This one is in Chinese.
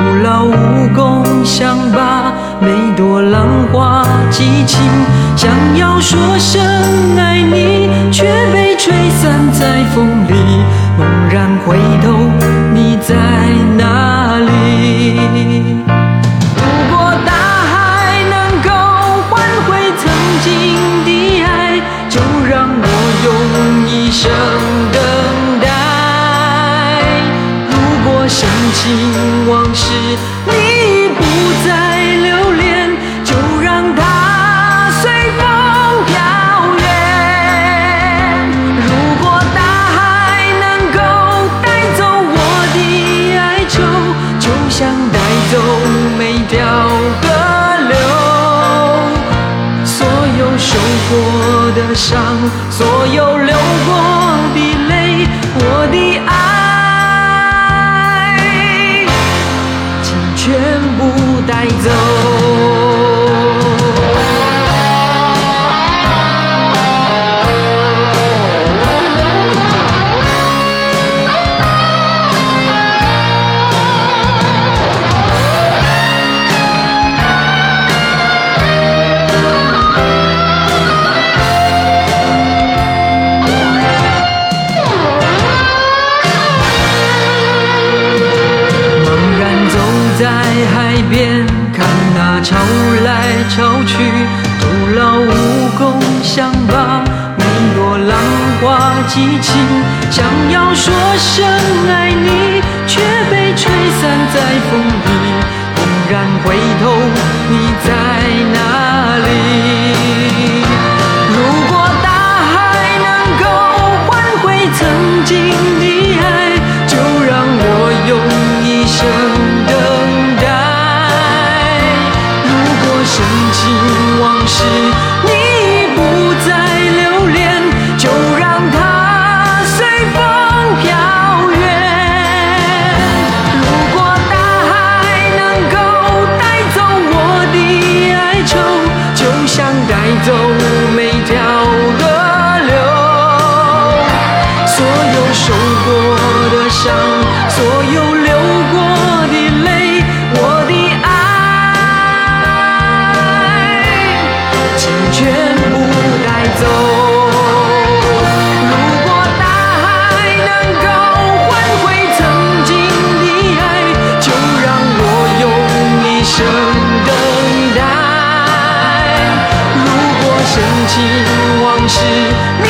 徒劳无功，想把每朵浪花记清。想要说声爱你，却被吹散在风里。猛然回头，你不再留恋，就让它随风飘远。如果大海能够带走我的哀愁，就像带走每条河流。所有受过的伤，所有流过的泪，我的边，看那潮来潮去，徒劳无功，想把每朵浪花记清。想要说声爱你，却被吹散在风所有受过的伤，所有流过的泪，我的爱，请全部带走。如果大海能够换回曾经的爱，就让我用一生等待。如果深情往事你